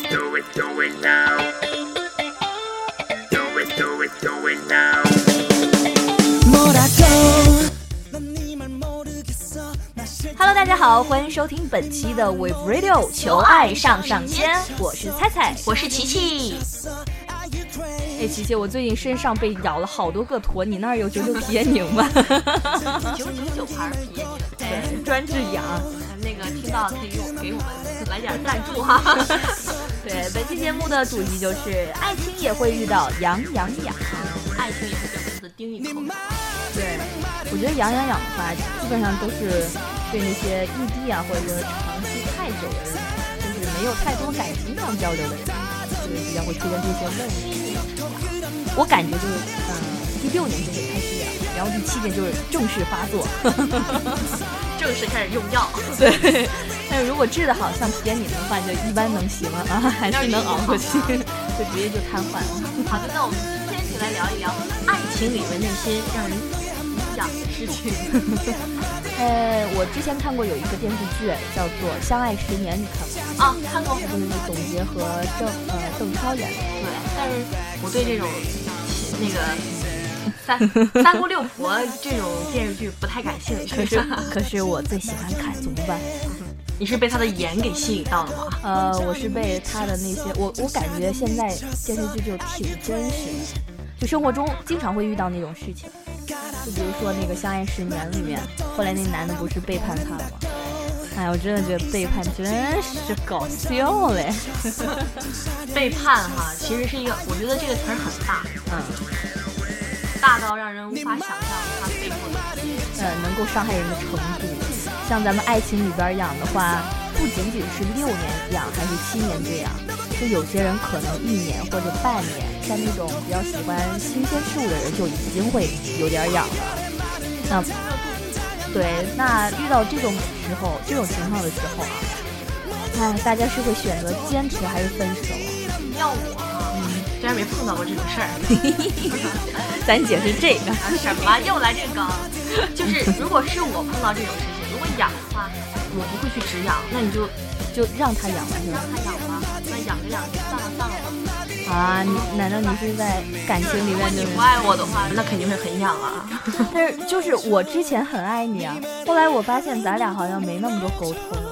do it, do it now. Do it, do it, do it now. Hello，大家好，欢迎收听本期的 Wave Radio 求爱上上签，我是菜菜，我是琪琪。哎，琪琪，我最近身上被咬了好多个坨，你那儿有九九皮炎宁吗？九九九牌皮炎宁，对，专治痒。那个听到可以用给我们来点赞助哈。对，本期节目的主题就是爱情也会遇到痒痒痒，爱情也会被蚊子叮一口。对，我觉得痒痒痒的话，基本上都是对那些异地啊，或者说长期太久的人，就是没有太多感情上交流的人，就是比较会出现这些问题。我感觉就是，嗯，第六年就会开始痒，然后第七年就是正式发作。正式开始用药，对。但是如果治得好，像皮炎宁的话，就一般能行了啊，还是能熬过去，就直接就瘫痪了。好的，那我们今天就来聊一聊爱情里面那些让人想的事情。呃，我之前看过有一个电视剧，叫做《相爱十年》，你看过吗？啊，看过。就是董洁和郑呃邓超演的。对，但是我对这种那个。三三姑六婆这种电视剧不太感兴趣，可是 可是我最喜欢看，怎么办？你是被他的颜给吸引到了吗？呃，我是被他的那些，我我感觉现在电视剧就挺真实的，就生活中经常会遇到那种事情，就比如说那个《相爱十年》里面，后来那男的不是背叛他了吗？哎，我真的觉得背叛真是搞笑嘞！背叛哈，其实是一个，我觉得这个词儿很大，嗯。大到让人无法想象他呃，能够伤害人的程度。像咱们爱情里边养的话，不仅仅是六年养，还是七年这样。就有些人可能一年或者半年，像那种比较喜欢新鲜事物的人，就已经会有点痒了。那对，那遇到这种时候、这种情况的时候啊，哎，大家是会选择坚持还是分手？要我。虽然没碰到过这种事儿，咱姐是这个什么又来这个？就是如果是我碰到这种事情，如果痒的话，我不会去止痒，那你就就让他痒吧，让他痒吧，那痒着痒着算了算了吧。啊，你难道你是在感情里面？你不爱我的话，那肯定会很痒啊。但是就是我之前很爱你啊，后来我发现咱俩好像没那么多沟通了。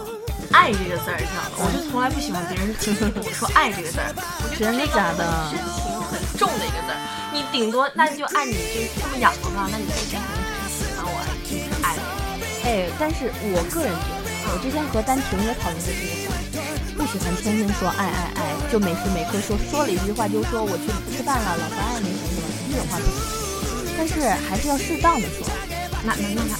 爱这个字儿，知道吗？我就从来不喜欢别人轻轻跟我说爱这个字儿，我觉得真的假的？深情很重的一个字儿。你顶多那就按你这这么养的话，那你之前肯定只是喜欢我，爱我。哎，但是我个人觉得，我之前和丹婷也讨论过这个话题，不喜欢天天说爱爱爱，就每时每刻说说了一句话就说我去吃饭了，老婆爱你什么什么，这种话不行。但是还是要适当的说。那那那那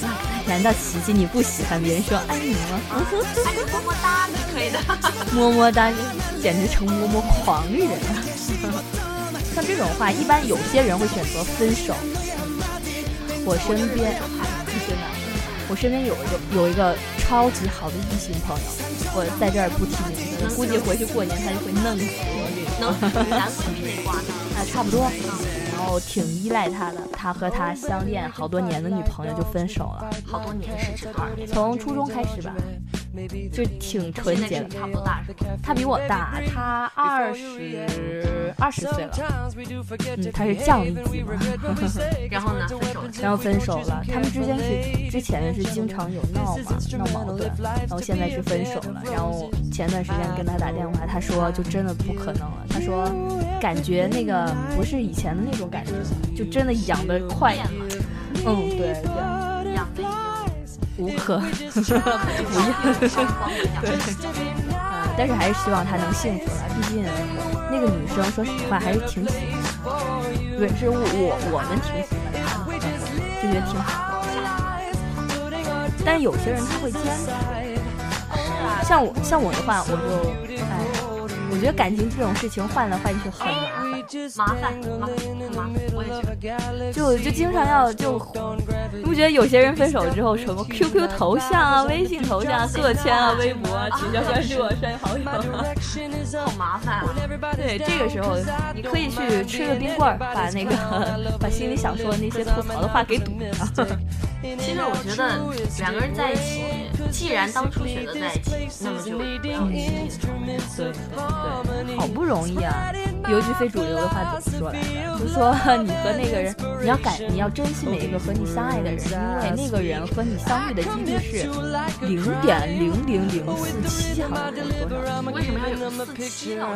那，难道琪琪你不喜欢别人说爱你吗？么么哒是可以的，么么哒简直成么么狂人了。像这种话，一般有些人会选择分手。我身边真的，我身边有一个有一个超级好的异性朋友，我在这儿不提名字，估计回去过年他就会弄死我。能咱不是那瓜的，啊，差不多。然后挺依赖他的，他和他相恋好多年的女朋友就分手了。好多年是指多少年？从初中开始吧，就挺纯洁的。差不多大是吧？他比我大，他二十二十岁了。嗯，他是降一级嘛。然后呢？分手了。然后分手了。他们之间是之前是经常有闹嘛，闹矛盾。然后现在是分手了。然后前段时间跟他打电话，他说就真的不可能了。他说感觉那个不是以前的那种。感觉就真的痒的快，嗯，对，痒的无可不厌，对，啊，但是还是希望他能幸福了，毕竟那个女生说实话还是挺喜欢的，对，是我我们挺喜欢她的，就觉得挺好的。但是有些人他会坚持，像我像我的话，我就哎，我觉得感情这种事情换来换去很麻烦。麻烦，麻烦，麻烦，我也觉得，就就经常要就，你不觉得有些人分手之后，什么 QQ 头像啊、微信头像各签啊、微博啊、取消关注、删好友，好麻烦啊！对，这个时候你可以去吃个冰棍儿，把那个 把心里想说的那些吐槽的话给堵上。其实我觉得两个人在一起，既然当初选择在一起，那么就不要轻易的承认。对对，好不容易啊，有一句非主流的话怎么说来着？就说你和那个人，你要感，你要珍惜每一个和你相爱的人，因为那个人和你相遇的几率是零点零零零四七，好像是多少？为什么要有个四七呢？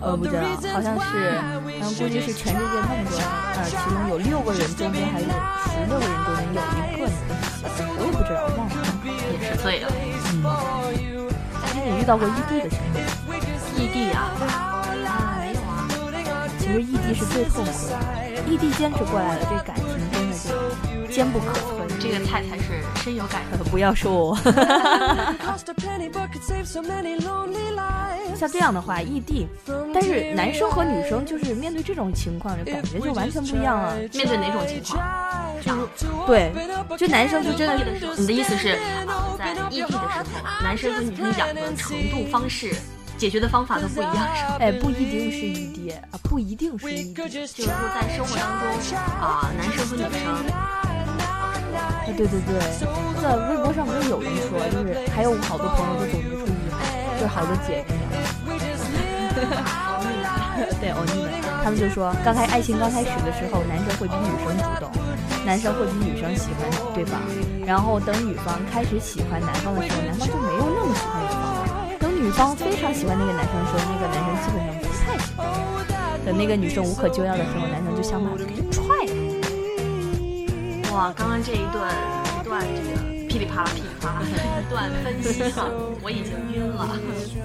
我不知道，好像是，嗯，估计是全世界那么多人，呃，其中有六个人中间还有十六个人中间有一个能是喜欢，我也不知道，忘了。也是醉了，嗯，那你遇到过异地的情况吗？异地啊。其实异地是最痛苦的，异地坚持过来了，这感情真的就坚不可摧。这个菜才是深有感触。不要说我。像这样的话，异地，但是男生和女生就是面对这种情况，就感觉就完全不一样了。面对哪种情况？对，就男生就真的，你的意思是啊，在异地的时候，男生和女生养的程度、方式、解决的方法都不一样，是吧？哎，不一定是异地啊，不一定是异地，就是说在生活当中啊，男生和女生，啊，对对对，在微博上不是有人说，就是还有好多朋友都总结出一句，就是好多姐姐们，对欧尼们，他们就说，刚开爱情刚开始的时候，男生会比女生主动。男生会比女生喜欢对方，然后等女方开始喜欢男方的时候，男方就没有那么喜欢女方女方非常喜欢那个男生的时候，那个男生基本上不太喜欢。等那个女生无可救药的时候，男生就想把她给踹了。哇，刚刚这一段一段这个噼里啪啦噼里啪啦的一段分析哈，我已经晕了。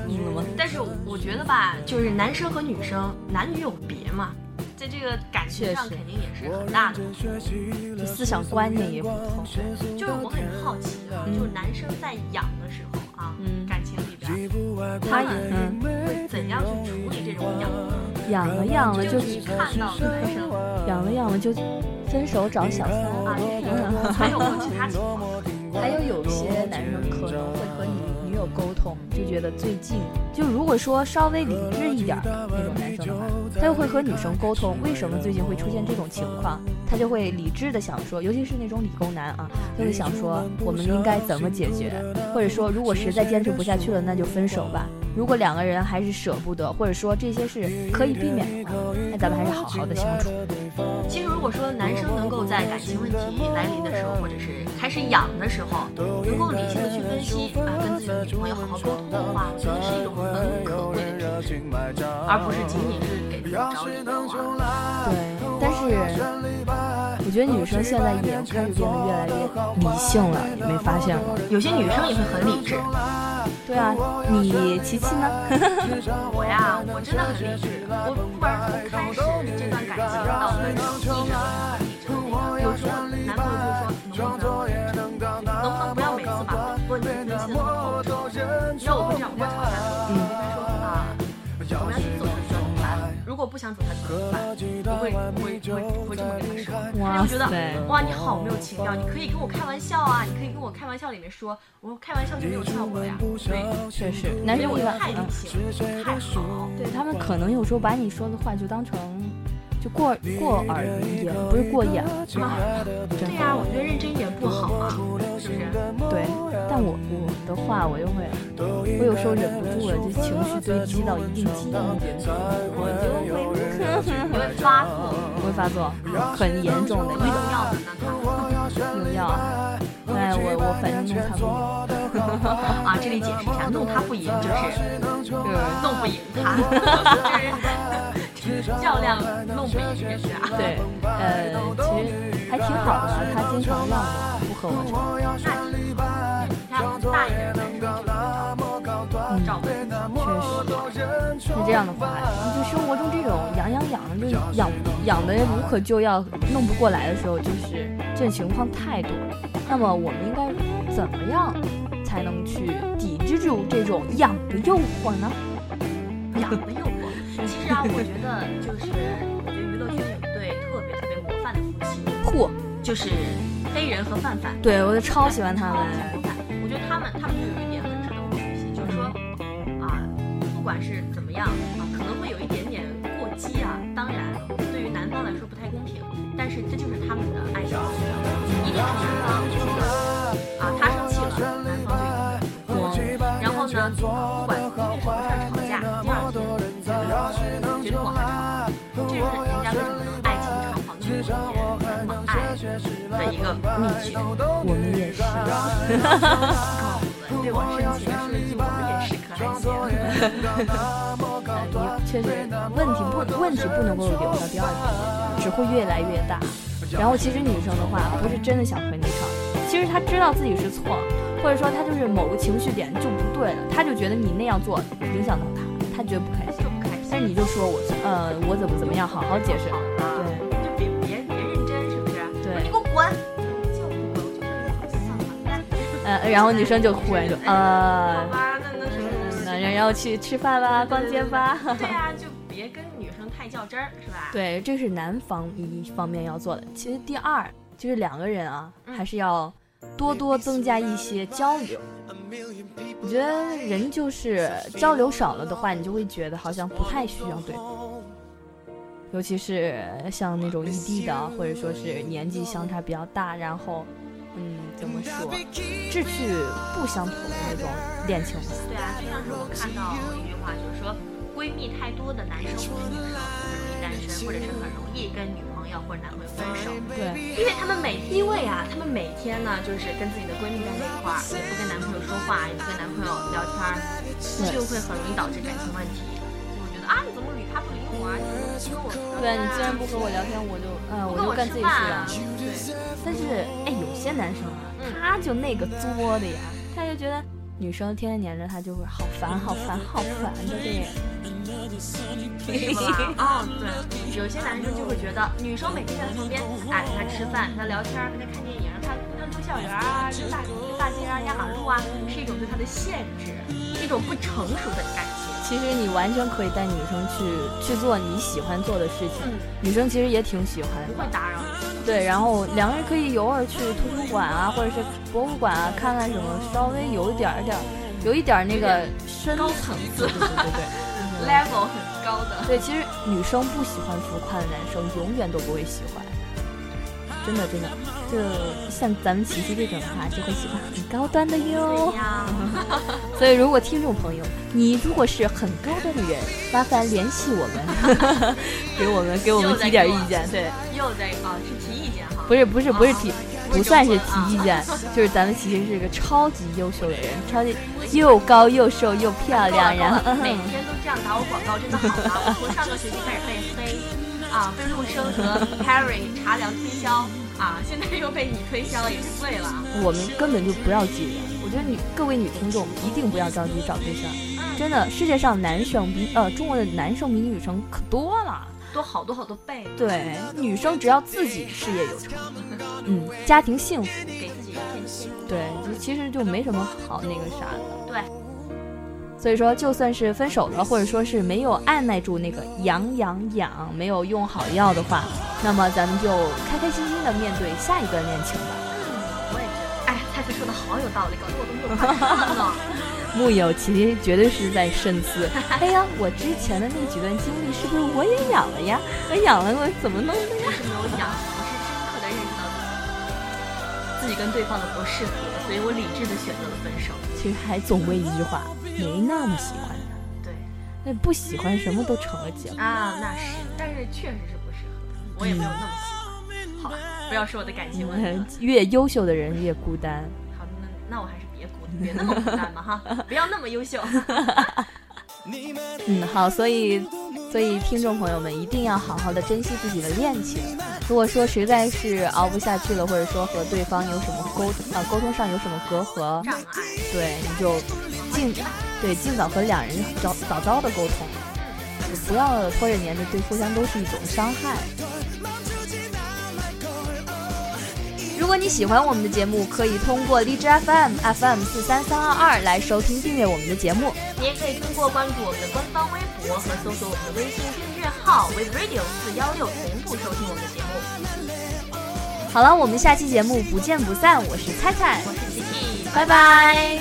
晕了吗？但是我觉得吧，就是男生和女生男女有别嘛。在这个感情上肯定也是很大的，思想观念也不同。就是我很好奇啊，就是男生在养的时候，他们会怎样去处理这种养？养了养了就看到男生养了养了就分手找小三啊，还有没有其他情况？还有有些男生可能会和女女友沟通，就觉得最近就如果说稍微理智一点的那种男生的话。他就会和女生沟通，为什么最近会出现这种情况？他就会理智的想说，尤其是那种理工男啊，就会想说我们应该怎么解决，或者说如果实在坚持不下去了，那就分手吧。如果两个人还是舍不得，或者说这些是可以避免的话，那咱们还是好好的相处。其实如果说男生能够在感情问题来临的时候，或者是开始痒的时候，能够理性的去分析啊，跟自己的女朋友好好沟通的话，我觉得是一种很可贵的品质，而不是仅仅是给找理由啊。对，但是。我觉得女生现在也开始变得越来越理性了，你没发现吗？有些女生也会很理智。对啊，你琪琪呢？我呀，我真的很理智。我不管从开始这段感情到分手，一直都是很理智的。有时候男朋友就说，能不如果不想煮，他怎么办？不会，不会，不会，不会这么跟他说。他就觉得，哇，你好没有情调，你可以跟我开玩笑啊，你可以跟我开玩笑里面说，我开玩笑就没有效果呀。对，确实，男生我太理性，太好。对他们可能有时候把你说的话就当成。就过过耳一点，不是过眼吗？对呀，我觉得认真一点不好啊，是不是？对，但我我的话我又会，我有时候忍不住了，就情绪堆积到一定级别，我就会，你会发作，我会发作，很严重的，用药的呢？用药？哎，我我反正弄他不赢啊，这里解释一下，弄他不赢 就是 就是弄不赢他。较量弄不赢是啊，对，呃，其实还挺好的，他经常让我不和我吵。那你看大一点的男生就照顾，确实。那这样的话，就生活中这种养养养的，就养养的无可救药、弄不过来的时候，就是这种情况太多了。那么我们应该怎么样才能去抵制住这种养的诱惑呢？养的诱惑。其实啊，我觉得就是，我觉得娱乐圈有一对特别特别模范的夫妻，嚯，就是黑人和范范。对，我就超喜欢他们。我觉得他们他们就有一点很值得我们学习，就是说啊，不管是怎么样啊，可能会有一点点过激啊，当然对于男方来说不太公平，但是这就是秘诀。我们也是。对我深情的说一句，我们也是可爱些。呃，你确实问题不问题不能够留到第二天，只会越来越大。然后其实女生的话，不是真的想和你吵，其实她知道自己是错，或者说她就是某个情绪点就不对了，她就觉得你那样做影响到她，她觉得不开心。但是你就说我呃我怎么怎么样，好好解释。然后女生就忽然就呃好，吧，那那是那然后去吃饭吧，逛街吧。对啊，就别跟女生太较真儿，是吧？对，这是男方一方面要做的。其实第二就是两个人啊，还是要多多增加一些交流。我觉得人就是交流少了的话，你就会觉得好像不太需要对方。尤其是像那种异地的，或者说是年纪相差比较大，然后，嗯，怎么说，志趣不相同的那种恋情吧。对啊，就像是我看到一句话，就是说闺蜜太多的男生或者女生很容易单身，或者是很容易跟女朋友或者男朋友分手。对，因为他们每因为啊，他们每天呢就是跟自己的闺蜜在那一块儿，也不跟男朋友说话，也不跟男朋友聊天儿，就会很容易导致感情问题。他不理我啊？你跟我对你既然不和我聊天，我就，嗯、我就干自己事了。对，但是，哎，有些男生啊，嗯他就那个作的呀，他就觉得女生天天黏着他，就会好烦、好烦、好烦的这。是吧？哦、对，有些男生就会觉得女生每天在他旁边，哎，陪他吃饭，陪他聊天，陪他看电影，让他让他溜校园啊，溜大大街啊，压马路啊，是一种对他的限制，一种不成熟的感情。其实你完全可以带女生去去做你喜欢做的事情，嗯女生其实也挺喜欢的。不会打扰你。对，然后两个人可以偶尔去图书馆啊，或者是博物馆啊，看看什么稍微有一点儿点儿，有一点儿那个深高层次对对对对。level 很高的。对，其实女生不喜欢浮夸的男生，永远都不会喜欢。真的真的，就像咱们琪琪这种的话，就会喜欢很高端的哟 所以，如果听众朋友，你如果是很高端的人，麻烦联系我们，给我们给我们提点意见。对，又在啊，是提意见哈。不是不是不是提啊，不算是提意见，就是咱们琪琪是个超级优秀的人，超级又高又瘦又漂亮，然后每天都这样打我广告，真的好吗？我从上个学期开始被黑啊，被陆生和 Harry 茶凉推销啊，现在又被你推销了，也是醉了。我们根本就不要急着。我觉得女各位女听众一定不要着急找对象，真的，世界上男生比呃中国的男生比女生可多了。多好多好多倍，对，女生只要自己事业有成，嗯，家庭幸福，给自己一片心。对，就其实就没什么好那个啥的。对，所以说，就算是分手了，或者说是没有按耐住那个痒痒痒，没有用好药的话，那么咱们就开开心心的面对下一段恋情吧。嗯，我也觉得，哎，菜菜说的好有道理，搞得我都没有话说呢。木有其实绝对是在深思。哎呀，我之前的那几段经历是不是我也痒了呀？我痒了，我怎么弄的呀？没有养，己跟对方的不适合，所以我理智的选择了分手。其实还总归一句话，没那么喜欢他。对那不喜欢什么都成了结。啊，那是，但是确实是不适合，我也没有那么喜欢。好吧，不要说我的感情问题了。越优秀的人越孤单。好，那那我还是别孤别那么孤单嘛哈，不要那么优秀。嗯，好，所以，所以听众朋友们一定要好好的珍惜自己的恋情。如果说实在是熬不下去了，或者说和对方有什么沟呃沟通上有什么隔阂，障碍，对，你就尽对尽早和两人早早早的沟通，不要拖着黏着，对互相都是一种伤害。如果你喜欢我们的节目，可以通过荔枝 FM FM 四三三二二来收听订阅我们的节目。你也可以通过关注我们的官方微博和搜索我们的微信订阅号 WeRadio 四幺六同步收听我们的节目。好了，我们下期节目不见不散。我是菜菜，我是琪琪拜拜。